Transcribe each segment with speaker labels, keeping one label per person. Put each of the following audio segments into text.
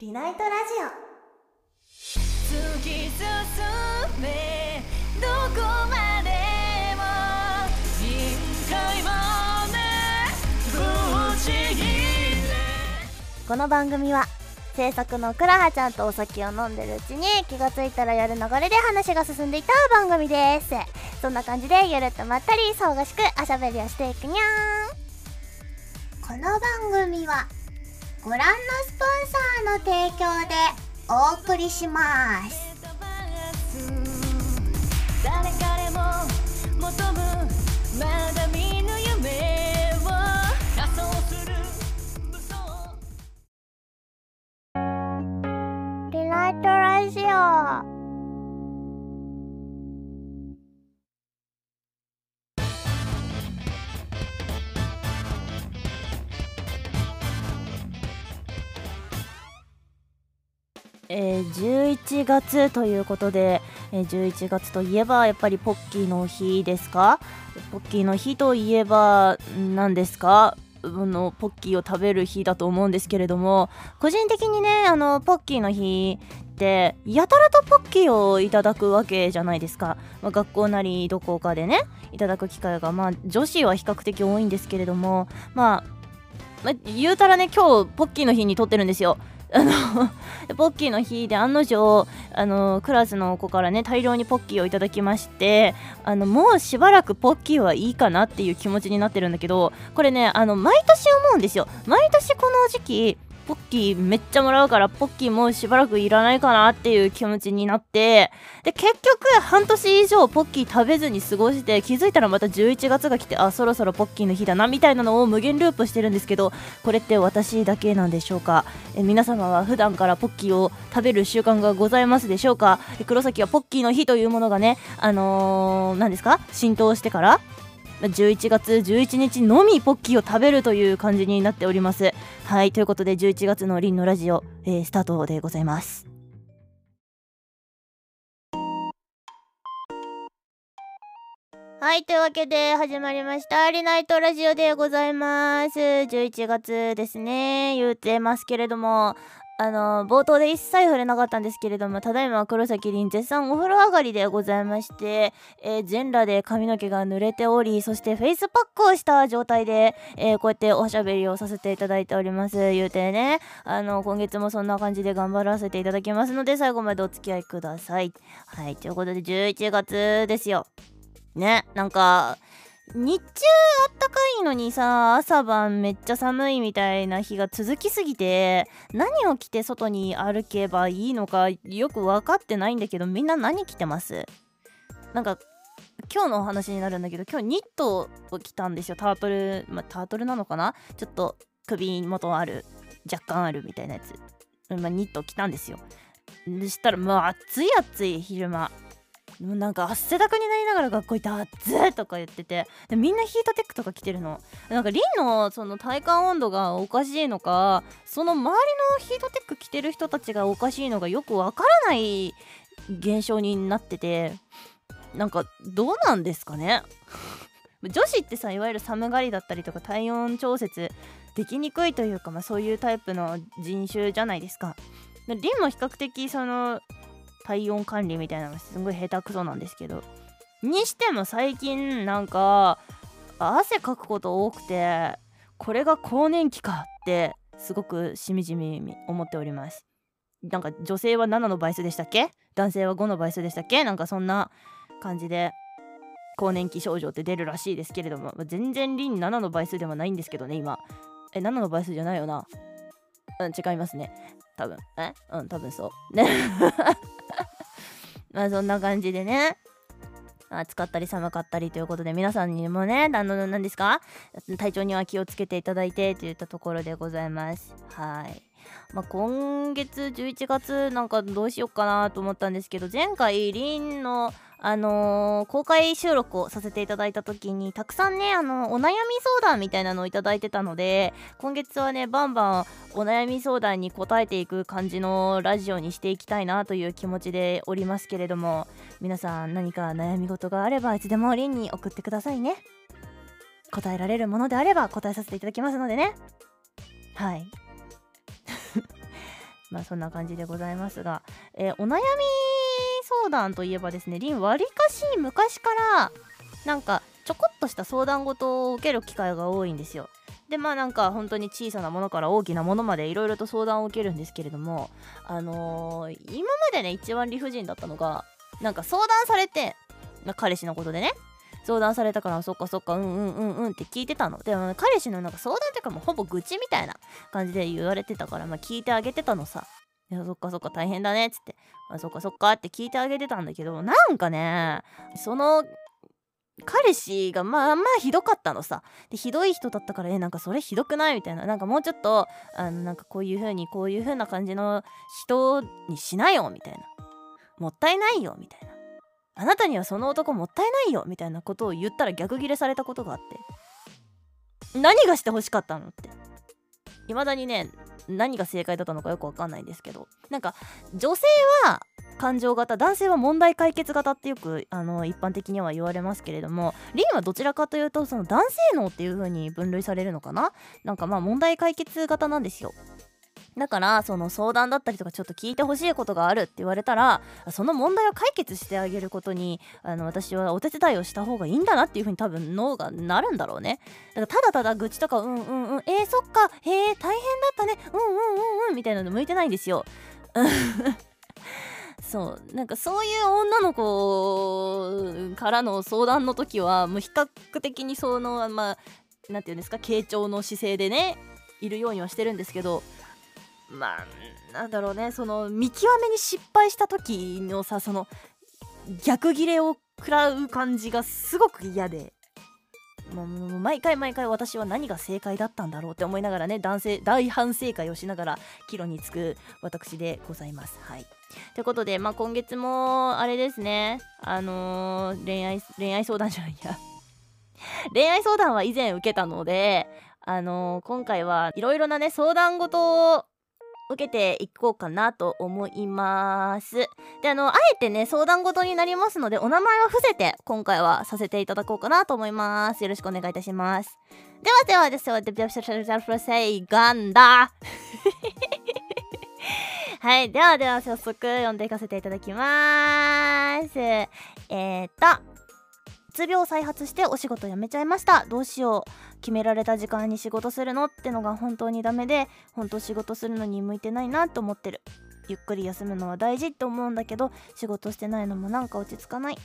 Speaker 1: リナイトラジ
Speaker 2: 突き進めどこまでも限界までぶち切れ
Speaker 1: オこの番組は制作のくらはちゃんとお酒を飲んでるうちに気がついたらやる流れで話が進んでいた番組です。そんな感じでゆるっとまったり騒がしくおしゃべりをしていくにゃーん。この番組はご覧のスポンサーの提供でお送りします。
Speaker 2: 誰彼も求むまだ見ぬ夢を仮想する
Speaker 1: リナイトラジオえー、11月ということで、えー、11月といえばやっぱりポッキーの日ですか？ポッキーの日といえば何ですか？のポッキーを食べる日だと思うんですけれども個人的にねあのポッキーの日ってやたらとポッキーをいただくわけじゃないですか、まあ、学校なりどこかでねいただく機会がまあ女子は比較的多いんですけれどもまあまあ、言うたらね今日ポッキーの日に撮ってるんですよ。あの ポッキーの日で案の定あのクラスの子からね大量にポッキーをいただきましてあのもうしばらくポッキーはいいかなっていう気持ちになってるんだけどこれねあの毎年思うんですよ。毎年この時期ポッキーめっちゃもらうからポッキーもうしばらくいらないかなっていう気持ちになってで結局半年以上ポッキー食べずに過ごして気づいたらまた11月が来てあそろそろポッキーの日だなみたいなのを無限ループしてるんですけどこれって私だけなんでしょうか？え皆様は普段からポッキーを食べる習慣がございますでしょうか？黒崎はポッキーの日というものがねあのー、何ですか？浸透してから11月11日のみポッキーを食べるという感じになっております。はいということで11月のリンのラジオ、えースタートでございます。はいというわけで始まりましたリナイトラジオでございます。11月ですね。言うてますけれどもあの冒頭で一切触れなかったんですけれどもただいま黒崎凛絶賛お風呂上がりでございまして、えー全裸で髪の毛が濡れておりそしてフェイスパックをした状態で、えーこうやっておしゃべりをさせていただいております。言うてねあの今月もそんな感じで頑張らせていただきますので最後までお付き合いください。はいということで11月ですよ。ねなんか日中あったかいのにさ朝晩めっちゃ寒いみたいな日が続きすぎて何を着て外に歩けばいいのかよく分かってないんだけどみんな何着てます？なんか今日のお話になるんだけど今日ニットを着たんですよ。タートル、まあ、タートルなのかな？ちょっと首元ある若干あるみたいなやつ、まあ、ニットを着たんですよ。でしたらもう暑い暑い昼間。もうなんか汗だくになりながら学校行って「暑い!」とか言っててでみんなヒートテックとか着てるのなんかリンのその体感温度がおかしいのかその周りのヒートテック着てる人たちがおかしいのがよくわからない現象になっててなんかどうなんですかね 女子ってさいわゆる寒がりだったりとか体温調節できにくいというか、まあ、そういうタイプの人種じゃないですかリンも比較的その体温管理みたいなのがすごい下手くそなんですけど。にしても最近なんか汗かくこと多くてこれが更年期かってすごくしみじみ思っております。なんか女性は7の倍数でしたっけ？男性は5の倍数でしたっけ？なんかそんな感じで更年期症状って出るらしいですけれども、全然リン7の倍数ではないんですけどね今。え7の倍数じゃないよな。うん違いますね。多分。え？うん多分そう。ね まあそんな感じでね。暑かったり寒かったりということで皆さんにもねあの何ですか？体調には気をつけていただいてといったところでございます。はい。まあ、今月11月なんかどうしようかなと思ったんですけど前回リンのあのー公開収録をさせていただいた時にたくさんねあのお悩み相談みたいなのをいただいてたので今月はねバンバンお悩み相談に答えていく感じのラジオにしていきたいなという気持ちでおりますけれども皆さん何か悩み事があればいつでもリンに送ってくださいね。答えられるものであれば答えさせていただきますのでね。はい。まあそんな感じでございますが、えーお悩み相談といえばですねりんわりかし昔からなんかちょこっとした相談事を受ける機会が多いんですよ。でまあなんか本当に小さなものから大きなものまでいろいろと相談を受けるんですけれどもあのー今までね一番理不尽だったのがなんか相談されてま彼氏のことでね。相談されたからそっかそっかうんうんうんうんって聞いてたの。でも彼氏のなんか相談っていうかもうほぼ愚痴みたいな感じで言われてたからまあ聞いてあげてたのさ。いやそっかそっか大変だねっつってあそっかそっかって聞いてあげてたんだけどなんかねその彼氏がまあまあひどかったのさ。でひどい人だったからえなんかそれひどくない？みたいな。なんかもうちょっとあのなんかこういう風にこういう風な感じの人にしなよみたいな。もったいないよみたいな。あなたにはその男もったいないよみたいなことを言ったら逆ギレされたことがあって。何がして欲しかったのって。未だにね何が正解だったのかよくわかんないんですけど。なんか女性は感情型男性は問題解決型ってよくあの一般的には言われますけれどもリンはどちらかというとその男性脳っていう風に分類されるのかな？なんかまあ問題解決型なんですよ。だからその相談だったりとかちょっと聞いてほしいことがあるって言われたらその問題を解決してあげることにあの私はお手伝いをした方がいいんだなっていう風に多分脳がなるんだろうね。だからただただ愚痴とかうんうんうんえー、そっかへえ大変だったね。うんうんうんうんみたいなの向いてないんですよ。そうなんかそういう女の子からの相談の時はもう比較的にそのまあなんていうんですか傾聴の姿勢でねいるようにはしてるんですけどまあなんだろうね。その見極めに失敗した時のさその逆ギレを食らう感じがすごく嫌で。もう毎回毎回私は何が正解だったんだろうって思いながらね男性大反省会をしながら帰路につく私でございます。はい。ということで、まあ、今月もあれですね。あのー恋愛恋愛相談じゃないや。恋愛相談は以前受けたのであのー今回はいろいろなね相談事を受けていこうかなと思います。で、あの、あえてね、相談事になりますので、お名前は伏せて、今回はさせていただこうかなと思います。よろしくお願いいたします。ではではですよ、で、ビャシャシャシャフラセイガンダはい、ではでは早速読んでいかせていただきます。えーっと、つ病再発してお仕事辞めちゃいました。どうしよう。決められた時間に仕事するの？ってのが本当にダメで、本当仕事するのに向いてないなと思ってる。ゆっくり休むのは大事って思うんだけど、仕事してないのもなんか落ち着かない。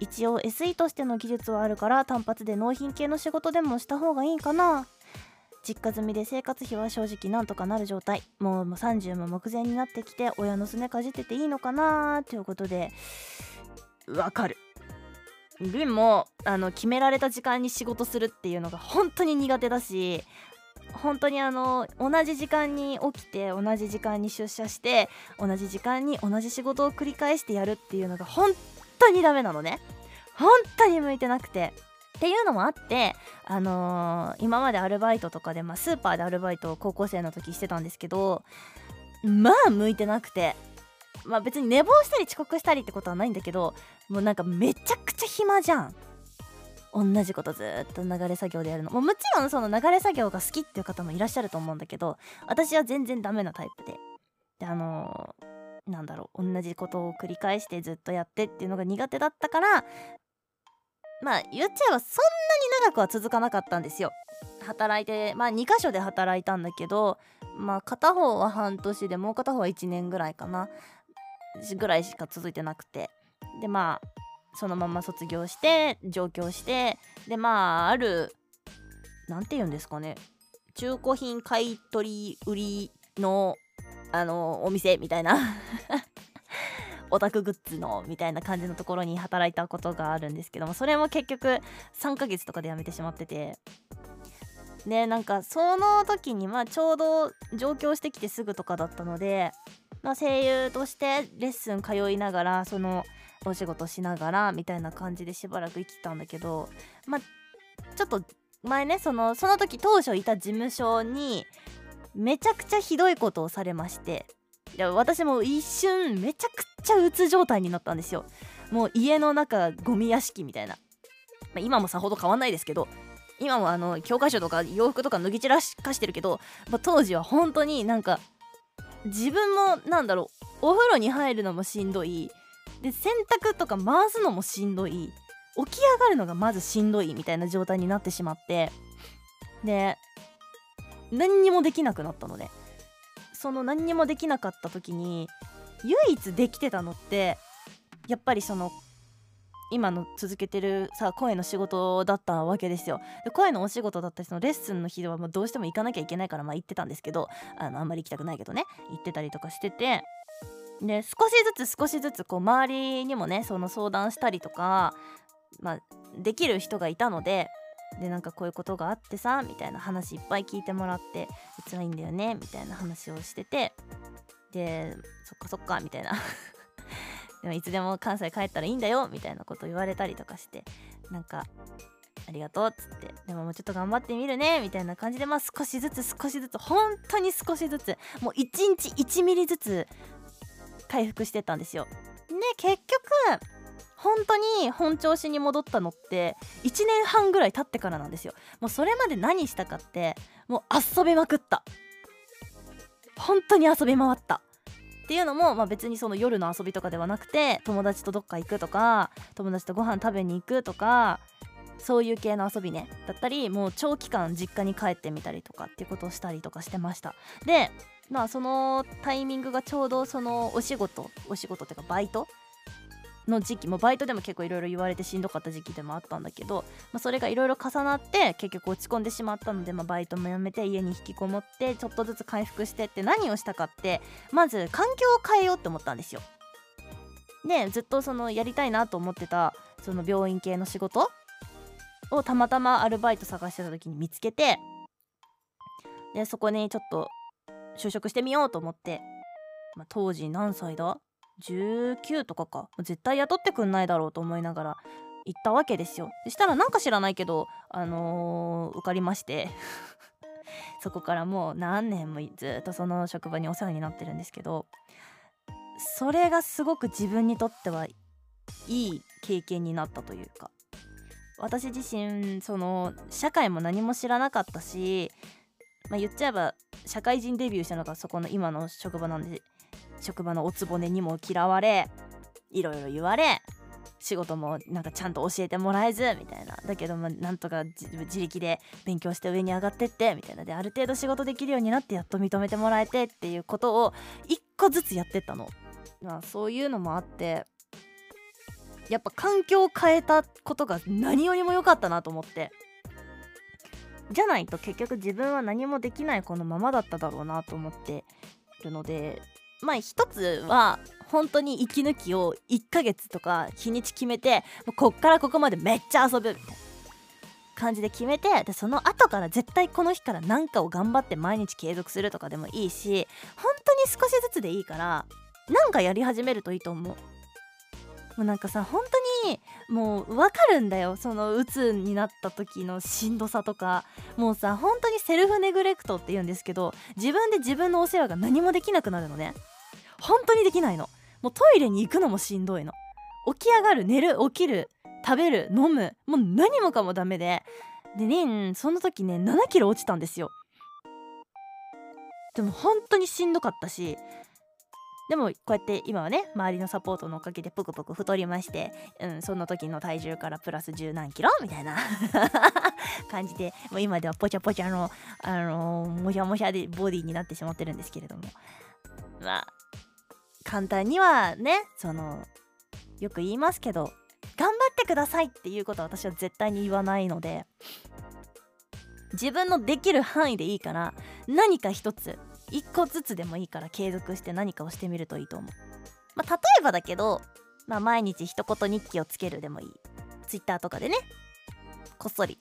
Speaker 1: 一応 SE としての技術はあるから単発で納品系の仕事でもした方がいいかな実家済みで生活費は正直なんとかなる状態もうもう30も目前になってきて親のすねかじってていいのかなということでわかるリンもあの決められた時間に仕事するっていうのが本当に苦手だし本当にあの同じ時間に起きて同じ時間に出社して同じ時間に同じ仕事を繰り返してやるっていうのが本当にダメなのね。本当に向いてなくて。っていうのもあって、あのー今までアルバイトとかで、まあ、スーパーでアルバイトを高校生の時してたんですけどまあ向いてなくて。まあ別に寝坊したり遅刻したりってことはないんだけどもうなんかめちゃくちゃ暇じゃん。同じことずっと流れ作業でやるの。もうもちろんその流れ作業が好きっていう方もいらっしゃると思うんだけど私は全然ダメなタイプで。であのーなんだろう同じことを繰り返してずっとやってっていうのが苦手だったからまあ言っちゃえばそんなに長くは続かなかったんですよ。働いてまあ2箇所で働いたんだけどまあ片方は半年でもう片方は1年ぐらいかな。ぐらいしか続いてなくて。でまあそのまま卒業して上京してでまああるなんて言うんですかね。中古品買い取り売りのあのお店みたいな。オタクグッズのみたいな感じのところに働いたことがあるんですけどもそれも結局3ヶ月とかで辞めてしまってて。でなんかその時にまあちょうど上京してきてすぐとかだったので、まあ、声優としてレッスン通いながらそのお仕事しながらみたいな感じでしばらく生きてたんだけどまあちょっと前ねそのその時当初いた事務所にめちゃくちゃひどいことをされましていや私も一瞬めちゃくちゃうつ状態になったんですよ。もう家の中ゴミ屋敷みたいな、まあ、今もさほど変わんないですけど今もあの教科書とか洋服とか脱ぎ散らかしてるけど、まあ、当時は本当になんか自分もなんだろうお風呂に入るのもしんどい。で洗濯とか回すのもしんどい。起き上がるのがまずしんどいみたいな状態になってしまって。で何にもできなくなったので。その何にもできなかった時に唯一できてたのってやっぱりその今の続けてるさ声の仕事だったわけですよ。で声のお仕事だったりそのレッスンの日はもうどうしても行かなきゃいけないからまあ行ってたんですけどあのあんまり行きたくないけどね行ってたりとかしてて。で少しずつ少しずつこう周りにもねその相談したりとか、まあ、できる人がいたのででなんかこういうことがあってさみたいな話いっぱい聞いてもらって辛いんだよねみたいな話をしててでそっかそっかみたいな。でもいつでも関西帰ったらいいんだよみたいなこと言われたりとかしてなんかありがとうっつってでももうちょっと頑張ってみるねみたいな感じでまあ少しずつ少しずつ本当に少しずつもう1日1ミリずつ回復してたんですよ。で結局本当に本調子に戻ったのって1年半ぐらい経ってからなんですよ。もうそれまで何したかってもう遊びまくった本当に遊び回ったっていうのも、まあ、別にその夜の遊びとかではなくて友達とどっか行くとか友達とご飯食べに行くとかそういう系の遊びねだったりもう長期間実家に帰ってみたりとかっていうことをしたりとかしてました。でまあそのタイミングがちょうどそのお仕事お仕事っていうかバイトの時期もバイトでも結構いろいろ言われてしんどかった時期でもあったんだけど、まあ、それがいろいろ重なって結局落ち込んでしまったので、まあ、バイトもやめて家に引きこもってちょっとずつ回復してって何をしたかってまず環境を変えようって思ったんですよ。でずっとそのやりたいなと思ってたその病院系の仕事をたまたまアルバイト探してた時に見つけてでそこにちょっと就職してみようと思って、まあ、当時何歳だ？19とかか。絶対雇ってくんないだろうと思いながら行ったわけですよ。そしたらなんか知らないけどあのー受かりまして。そこからもう何年もずっとその職場にお世話になってるんですけどそれがすごく自分にとってはいい経験になったというか。私自身その社会も何も知らなかったし、まあ、言っちゃえば社会人デビューしたのがそこの今の職場なんで職場のおつぼねにも嫌われいろいろ言われ仕事もなんかちゃんと教えてもらえずみたいな。だけどまあなんとか自力で勉強して上に上がってってみたいな。である程度仕事できるようになってやっと認めてもらえてっていうことを一個ずつやってったの、まあ、そういうのもあってやっぱ環境を変えたことが何よりも良かったなと思って。じゃないと結局自分は何もできないこのままだっただろうなと思ってるのでまあ一つは本当に息抜きを1ヶ月とか日にち決めてこっからここまでめっちゃ遊ぶみたいな感じで決めてでその後から絶対この日から何かを頑張って毎日継続するとかでもいいし本当に少しずつでいいからなんかやり始めるといいと思う。もうなんかさ本当にもう分かるんだよ。その鬱になった時のしんどさとか。もうさ本当にセルフネグレクトって言うんですけど自分で自分のお世話が何もできなくなるのね。本当にできないの。もうトイレに行くのもしんどいの。起き上がる寝る起きる食べる飲むもう何もかもダメで。でねその時ね7キロ落ちたんですよ。でも本当にしんどかったしでもこうやって今はね周りのサポートのおかげでぷくぷく太りまして、うん、その時の体重からプラス十何キロみたいな 感じでもう今ではぽちゃぽちゃの、あのーもしゃもしゃでボディになってしまってるんですけれども。まあ簡単にはねそのよく言いますけど頑張ってくださいっていうことは私は絶対に言わないので自分のできる範囲でいいから何か一つ一個ずつでもいいから継続して何かをしてみるといいと思う。まあ、例えばだけど、まあ、毎日一言日記をつけるでもいい。Twitter とかでね、こっそり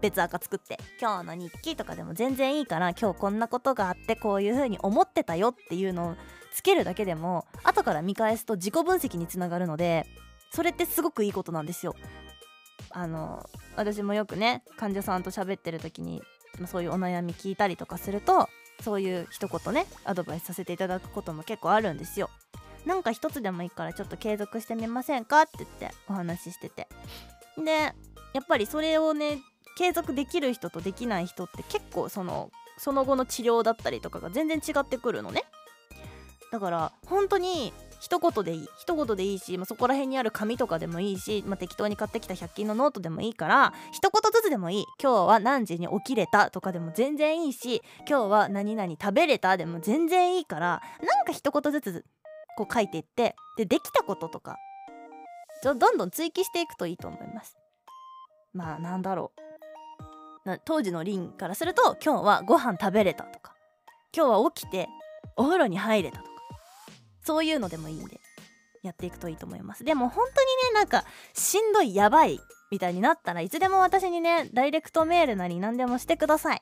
Speaker 1: 別赤作って今日の日記とかでも全然いいから今日こんなことがあってこういう風に思ってたよっていうのをつけるだけでも後から見返すと自己分析につながるのでそれってすごくいいことなんですよ。あの私もよくね患者さんと喋ってる時にそういうお悩み聞いたりとかするとそういう一言ねアドバイスさせていただくことも結構あるんですよ。なんか一つでもいいからちょっと継続してみませんかって言ってお話ししててでやっぱりそれをね継続できる人とできない人って結構そのその後の治療だったりとかが全然違ってくるのねだから本当に一言でいい一言でいいし、まあ、そこら辺にある紙とかでもいいし、まあ、適当に買ってきた100均のノートでもいいから一言ずつでもいい。今日は何時に起きれたとかでも全然いいし今日は何々食べれたでも全然いいからなんか一言ずつこう書いていってでできたこととかちょどんどん追記していくといいと思います。まあなんだろう。当時のリンからすると今日はご飯食べれたとか今日は起きてお風呂に入れたとか。そういうのでもいいんでやっていくといいと思います。でも本当にねなんかしんどいやばいみたいになったらいつでも私にねダイレクトメールなり何でもしてください。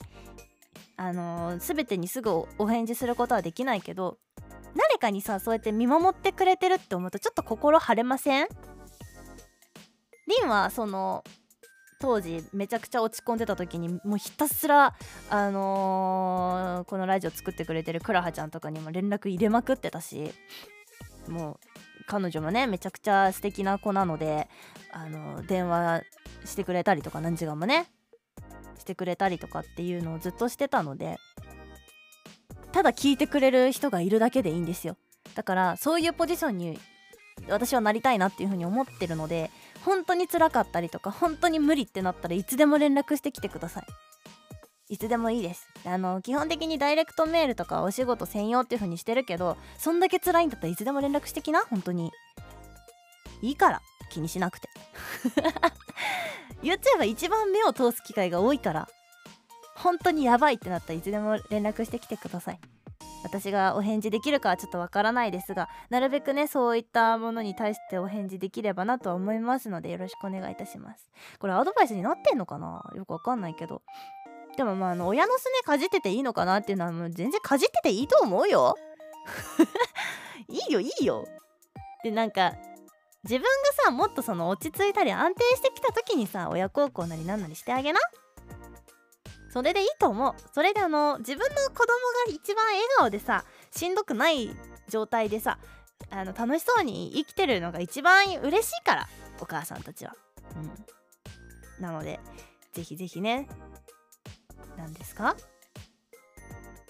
Speaker 1: あのー、全てにすぐお返事することはできないけど誰かにさそうやって見守ってくれてるって思うとちょっと心晴れません？リンはその当時めちゃくちゃ落ち込んでた時にもうひたすらあのーこのラジオ作ってくれてるクラハちゃんとかにも連絡入れまくってたしもう彼女もねめちゃくちゃ素敵な子なのであの電話してくれたりとか何時間もねしてくれたりとかっていうのをずっとしてたのでただ聞いてくれる人がいるだけでいいんですよ。だからそういうポジションに私はなりたいなっていうふうに思ってるので本当に辛かったりとか本当に無理ってなったらいつでも連絡してきてください。いつでもいいです。あの基本的にダイレクトメールとかお仕事専用っていう風にしてるけどそんだけ辛いんだったらいつでも連絡してきな？本当に。いいから。気にしなくて。言っちゃえば一番目を通す機会が多いから。本当にやばいってなったらいつでも連絡してきてください。私がお返事できるかはちょっとわからないですがなるべくねそういったものに対してお返事できればなとは思いますのでよろしくお願いいたします。これアドバイスになってんのかな？よくわかんないけど。でもまああの親のすねかじってていいのかなっていうのはもう全然かじってていいと思うよ。いいよいいよ。でなんか自分がさもっとその落ち着いたり安定してきた時にさ親孝行なりなんなりしてあげな。それでいいと思う。それであの自分の子供が一番笑顔でさしんどくない状態でさあの楽しそうに生きてるのが一番嬉しいからお母さんたちは。うん。なのでぜひぜひね。何ですか？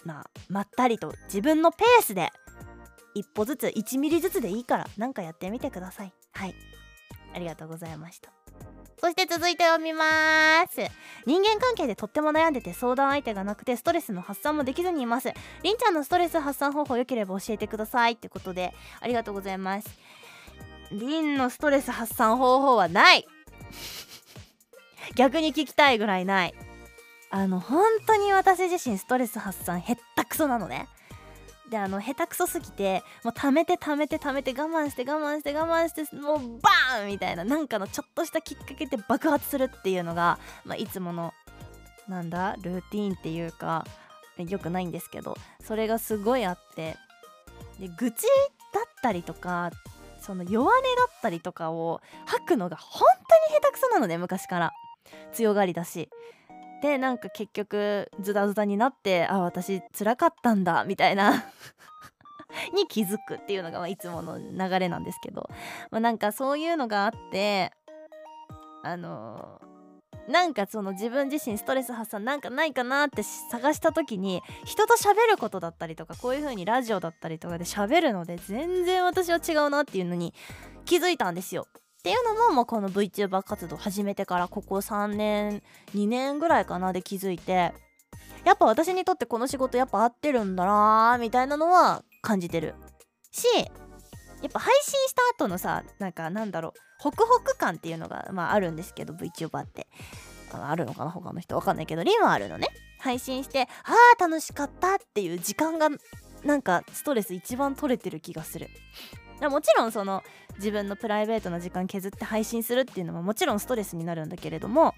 Speaker 1: まあまったりと自分のペースで一歩ずつ1ミリずつでいいからなんかやってみてください。はい。ありがとうございました。そして続いて読みます。人間関係でとっても悩んでて相談相手がなくてストレスの発散もできずにいます。りんちゃんのストレス発散方法良ければ教えてくださいってことでありがとうございます。りんのストレス発散方法はない。逆に聞きたいぐらいない。あの本当に私自身ストレス発散へったくそなのね。であの下手くそすぎてもう溜めて溜めて溜めて我慢して我慢して我慢してもうバーンみたいななんかのちょっとしたきっかけで爆発するっていうのが、まあ、いつものなんだルーティーンっていうかよくないんですけどそれがすごいあってで愚痴だったりとかその弱音だったりとかを吐くのが本当に下手くそなのね昔から。強がりだし。でなんか結局ズダズダになってあ私辛かったんだみたいな に気づくっていうのがまあいつもの流れなんですけど、まあ、なんかそういうのがあってあのーなんかその自分自身ストレス発散なんかないかなって探した時に人と喋ることだったりとかこういう風にラジオだったりとかで喋るので全然私は違うなっていうのに気づいたんですよ。っていうのももうこの VTuber 活動始めてからここ3年2年ぐらいかなで気づいてやっぱ私にとってこの仕事やっぱ合ってるんだなーみたいなのは感じてるしやっぱ配信した後のさなんかなんだろうホクホク感っていうのが、まあ、あるんですけど VTuber って。あるのかな他の人。わかんないけどリンはあるのね。配信してあー楽しかったっていう時間がなんかストレス一番取れてる気がする。もちろんその自分のプライベートな時間削って配信するっていうのももちろんストレスになるんだけれども、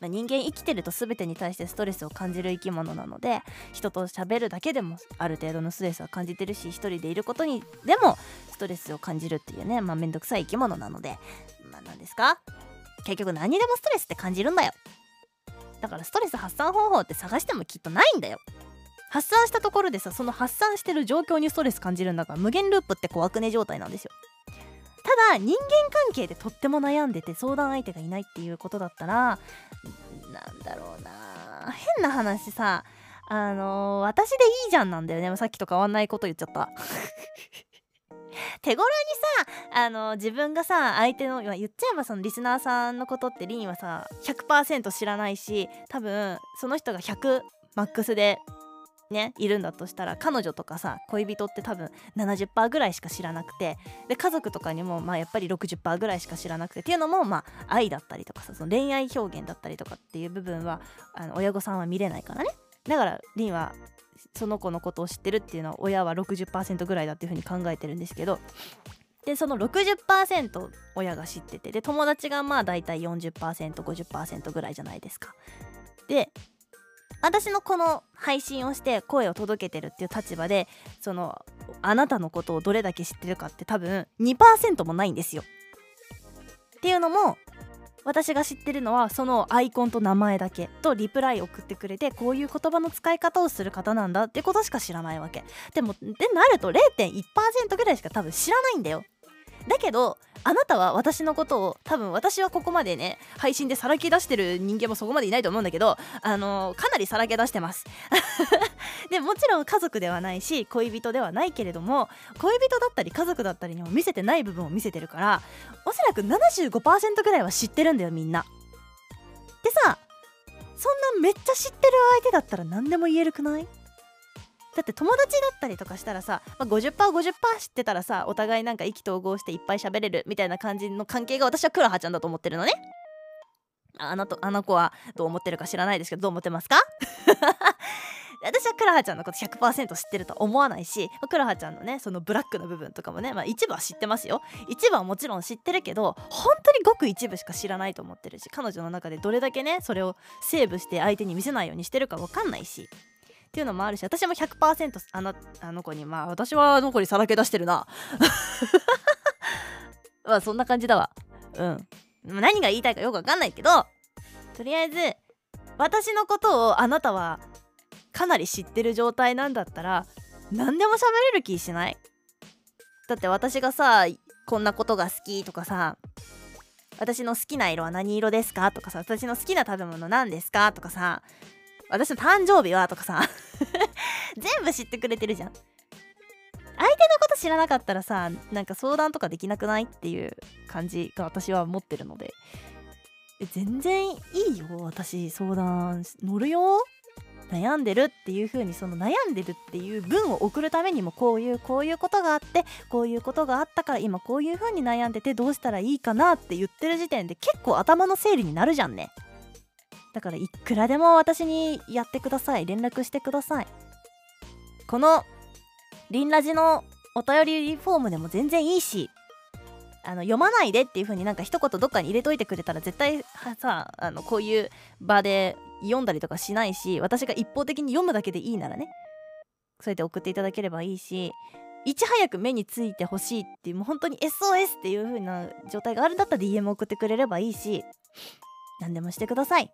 Speaker 1: まあ、人間生きてると全てに対してストレスを感じる生き物なので人と喋るだけでもある程度のストレスは感じてるし一人でいることにでもストレスを感じるっていうねまあめんどくさい生き物なのでまあ何ですか？結局何でもストレスって感じるんだよ。だからストレス発散方法って探してもきっとないんだよ。発散したところでさその発散してる状況にストレス感じるんだから無限ループって怖くね状態なんですよ。ただ人間関係でとっても悩んでて相談相手がいないっていうことだったらなんだろうな。変な話さあのー私でいいじゃんなんだよね。さっきと変わんないこと言っちゃった。手頃にさあの自分がさ相手の言っちゃえばそのリスナーさんのことってリンはさ100%知らないし多分その人が100マックスでねいるんだとしたら彼女とかさ恋人って多分70%ぐらいしか知らなくてで家族とかにもまあやっぱり60%ぐらいしか知らなくてっていうのもまあ愛だったりとかさその恋愛表現だったりとかっていう部分はあの親御さんは見れないからねだからリンはその子のことを知ってるっていうのは親は60%ぐらいだっていうふうに考えてるんですけどでその60%親が知っててで友達がまあ大体 40%50% ぐらいじゃないですか。で私のこの配信をして声を届けてるっていう立場でそのあなたのことをどれだけ知ってるかって多分2%もないんですよ。っていうのも私が知ってるのはそのアイコンと名前だけとリプライ送ってくれてこういう言葉の使い方をする方なんだってことしか知らないわけでもでなると0.1%ぐらいしか多分知らないんだよだけどあなたは私のことを多分私はここまでね配信でさらけ出してる人間もそこまでいないと思うんだけどあのかなりさらけ出してます。でもちろん家族ではないし恋人ではないけれども恋人だったり家族だったりにも見せてない部分を見せてるからおそらく75%ぐらいは知ってるんだよみんな。でさそんなめっちゃ知ってる相手だったら何でも言えるくない？だって友達だったりとかしたらさ、まあ、50%50% 知ってたらさお互いなんか意気投合していっぱい喋れるみたいな感じの関係が私はクラハちゃんだと思ってるのね。ああなたあの子はどう思ってるか知らないですけどどう思ってますか？私はクラハちゃんのこと100%知ってるとは思わないしクラハちゃんのねそのブラックな部分とかもね、まあ、一部は知ってますよ。一部はもちろん知ってるけど本当にごく一部しか知らないと思ってるし彼女の中でどれだけねそれをセーブして相手に見せないようにしてるか分かんないし。っていうのもあるし私も100%あのあの子にまあ私はあの子にさらけ出してるな。まあそんな感じだわ。うん。何が言いたいかよくわかんないけどとりあえず私のことをあなたはかなり知ってる状態なんだったら何でも喋れる気しない？だって私がさこんなことが好きとかさ私の好きな色は何色ですか？とかさ私の好きな食べ物何ですか？とかさ私の誕生日はとかさ。全部知ってくれてるじゃん。相手のこと知らなかったらさなんか相談とかできなくないっていう感じが私は持ってるので。全然いいよ。私相談乗るよ。悩んでるっていう風にその悩んでるっていう文を送るためにもこういうこういうことがあってこういうことがあったから今こういう風に悩んでてどうしたらいいかなって言ってる時点で結構頭の整理になるじゃんね。だからいくらでも私にやってください。連絡してください。このリンラジのお便りフォームでも全然いいしあの読まないでっていう風になんか一言どっかに入れといてくれたら絶対さあのこういう場で読んだりとかしないし私が一方的に読むだけでいいならね。そうやって送っていただければいいしいち早く目についてほしいっていうもう本当に SOS っていう風な状態があるんだったら DM 送ってくれればいいし何でもしてください。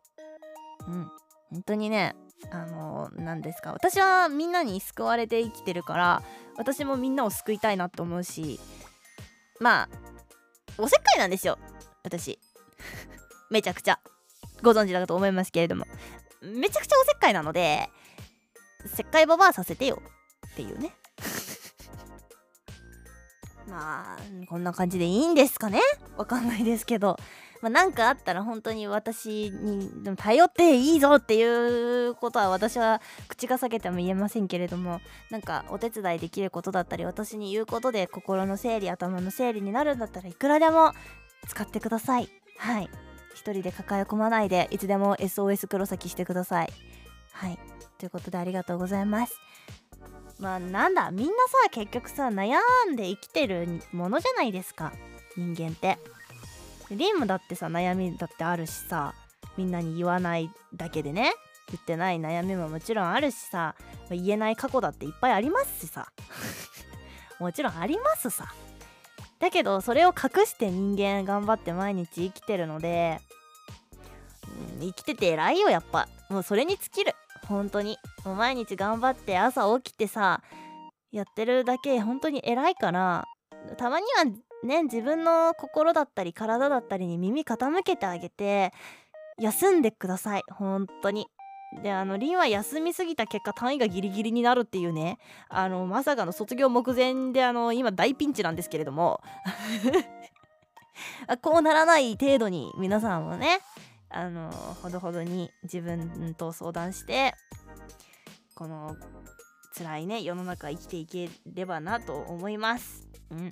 Speaker 1: うん。本当にねあの何ですか。私はみんなに救われて生きてるから私もみんなを救いたいなと思うしまあおせっかいなんですよ。私。めちゃくちゃ。ご存知だと思いますけれども。めちゃくちゃおせっかいなのでせっかいババアさせてよ。っていうね。まあこんな感じでいいんですかね。わかんないですけど。まあ、なんかあったら本当に私に頼っていいぞっていうことは私は口が裂けても言えませんけれどもなんかお手伝いできることだったり私に言うことで心の整理頭の整理になるんだったらいくらでも使ってください。はい。一人で抱え込まないでいつでも SOS 黒崎してください。はい。ということでありがとうございます。まあなんだみんなさ結局さ悩んで生きてるものじゃないですか。人間って。リンもだってさ悩みだってあるしさみんなに言わないだけでね言ってない悩みももちろんあるしさ言えない過去だっていっぱいありますしさ。もちろんありますさ。だけどそれを隠して人間頑張って毎日生きてるので、うん生きてて偉いよやっぱ。もうそれに尽きる。本当に。もう毎日頑張って朝起きてさやってるだけ本当に偉いからたまにはね自分の心だったり体だったりに耳傾けてあげて休んでください。本当に。であのリンは休みすぎた結果単位がギリギリになるっていうね。あのまさかの卒業目前であの今大ピンチなんですけれども。こうならない程度に皆さんもねあのほどほどに自分と相談してこの辛いね世の中生きていければなと思います。うん。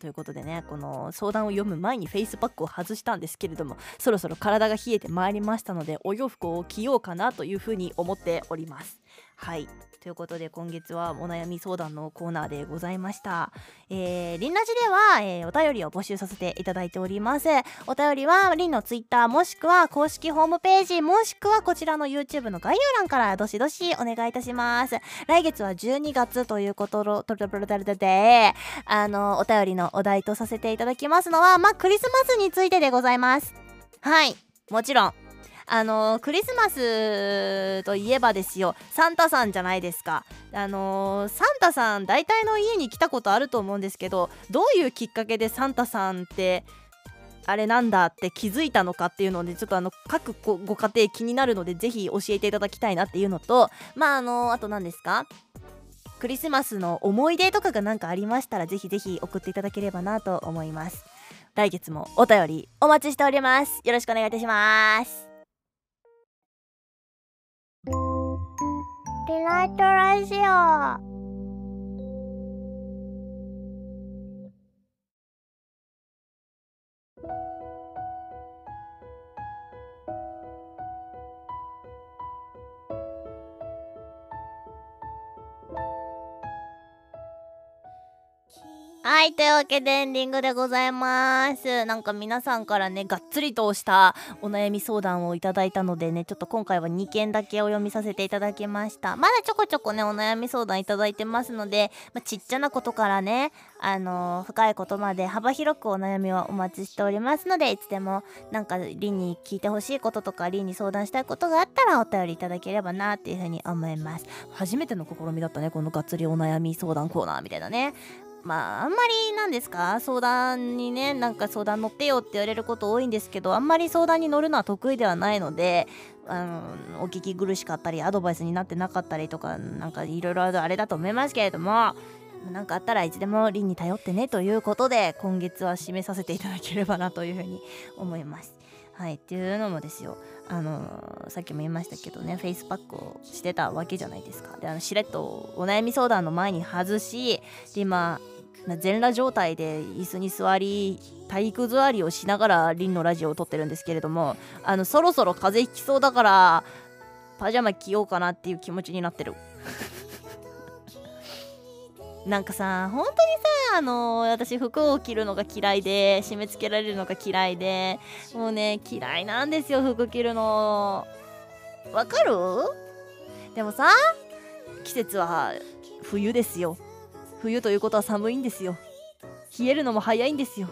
Speaker 1: ということでねこの相談を読む前にフェイスパックを外したんですけれどもそろそろ体が冷えてまいりましたのでお洋服を着ようかなというふうに思っております。はいということで今月はお悩み相談のコーナーでございました。えー、リンラジでは、えーお便りを募集させていただいております。お便りはリンのツイッターもしくは公式ホームページもしくはこちらの YouTube の概要欄からどしどしお願いいたします。来月は12月ということろとろとろとろで、あの、お便りのお題とさせていただきますのは、まあ、クリスマスについてでございます。はい、もちろん。あのクリスマスといえばですよ。サンタさんじゃないですか。あのサンタさん大体の家に来たことあると思うんですけどどういうきっかけでサンタさんってあれなんだって気づいたのかっていうのでちょっとあの各ごご家庭気になるのでぜひ教えていただきたいなっていうのとまああのあと何ですか？クリスマスの思い出とかが何かありましたらぜひぜひ送っていただければなと思います。来月もお便りお待ちしております。よろしくお願いいたします。リライトラジオ。はい、というわけでエンディングでございます。なんか皆さんからね、がっつりとしたお悩み相談をいただいたのでね、ちょっと今回は2件だけお読みさせていただきました。まだちょこちょこね、お悩み相談いただいてますので、まあ、ちっちゃなことからね、あのー深いことまで幅広くお悩みはお待ちしておりますので、いつでもなんかリンに聞いてほしいこととか、リンに相談したいことがあったらお便りいただければなっていうふうに思います。初めての試みだったね、このがっつりお悩み相談コーナーみたいなね。まああんまりなんですか？相談にねなんか相談乗ってよって言われること多いんですけどあんまり相談に乗るのは得意ではないのであのお聞き苦しかったりアドバイスになってなかったりとかなんかいろいろあれだと思いますけれどもなんかあったらいつでも凛に頼ってねということで今月は締めさせていただければなというふうに思います。はいっていうのもですよ。あのさっきも言いましたけどねフェイスパックをしてたわけじゃないですか。であのしれっとお悩み相談の前に外しで今全裸状態で椅子に座り体育座りをしながらリンのラジオを撮ってるんですけれどもあのそろそろ風邪ひきそうだからパジャマ着ようかなっていう気持ちになってる。なんかさ本当にさあの私服を着るのが嫌いで締め付けられるのが嫌いでもうね嫌いなんですよ服着るの。わかる？でもさ季節は冬ですよ。冬ということは寒いんですよ。冷えるのも早いんですよ。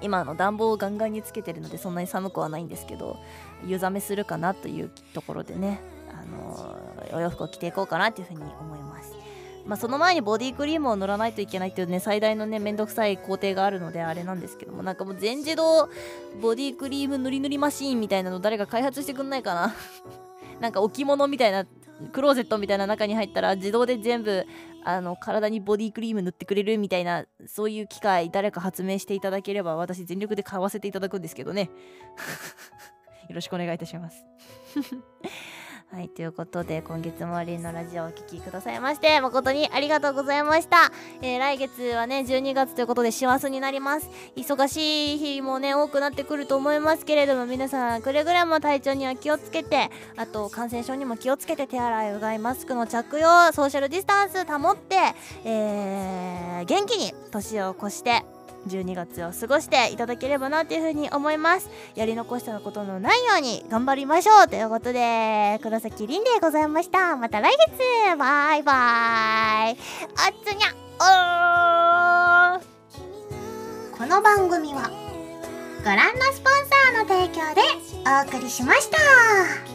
Speaker 1: 今の暖房をガンガンにつけてるのでそんなに寒くはないんですけど湯冷めするかなというところでねあのお洋服を着ていこうかなというふうに思います。まあ、その前にボディクリームを塗らないといけないっていうね最大のねめんどくさい工程があるのであれなんですけどもなんかもう全自動ボディクリーム塗り塗りマシーンみたいなの誰か開発してくんないかな？なんか置物みたいなクローゼットみたいな中に入ったら自動で全部あの体にボディクリーム塗ってくれるみたいなそういう機械誰か発明していただければ私全力で買わせていただくんですけどね。よろしくお願いいたします。はい、ということで今月もリンのラジオをお聴きくださいまして誠にありがとうございました、えー来月はね12月ということで師走になります。忙しい日もね多くなってくると思いますけれども皆さんくれぐれも体調には気をつけてあと感染症にも気をつけて手洗いうがいマスクの着用ソーシャルディスタンス保って、えー元気に年を越して12月を過ごしていただければなというふうに思います。やり残したことのないように頑張りましょうということで黒崎凛でございました。また来月。バイバイ。おつにゃおー。
Speaker 3: この番組はご覧のスポンサーの提供でお送りしました。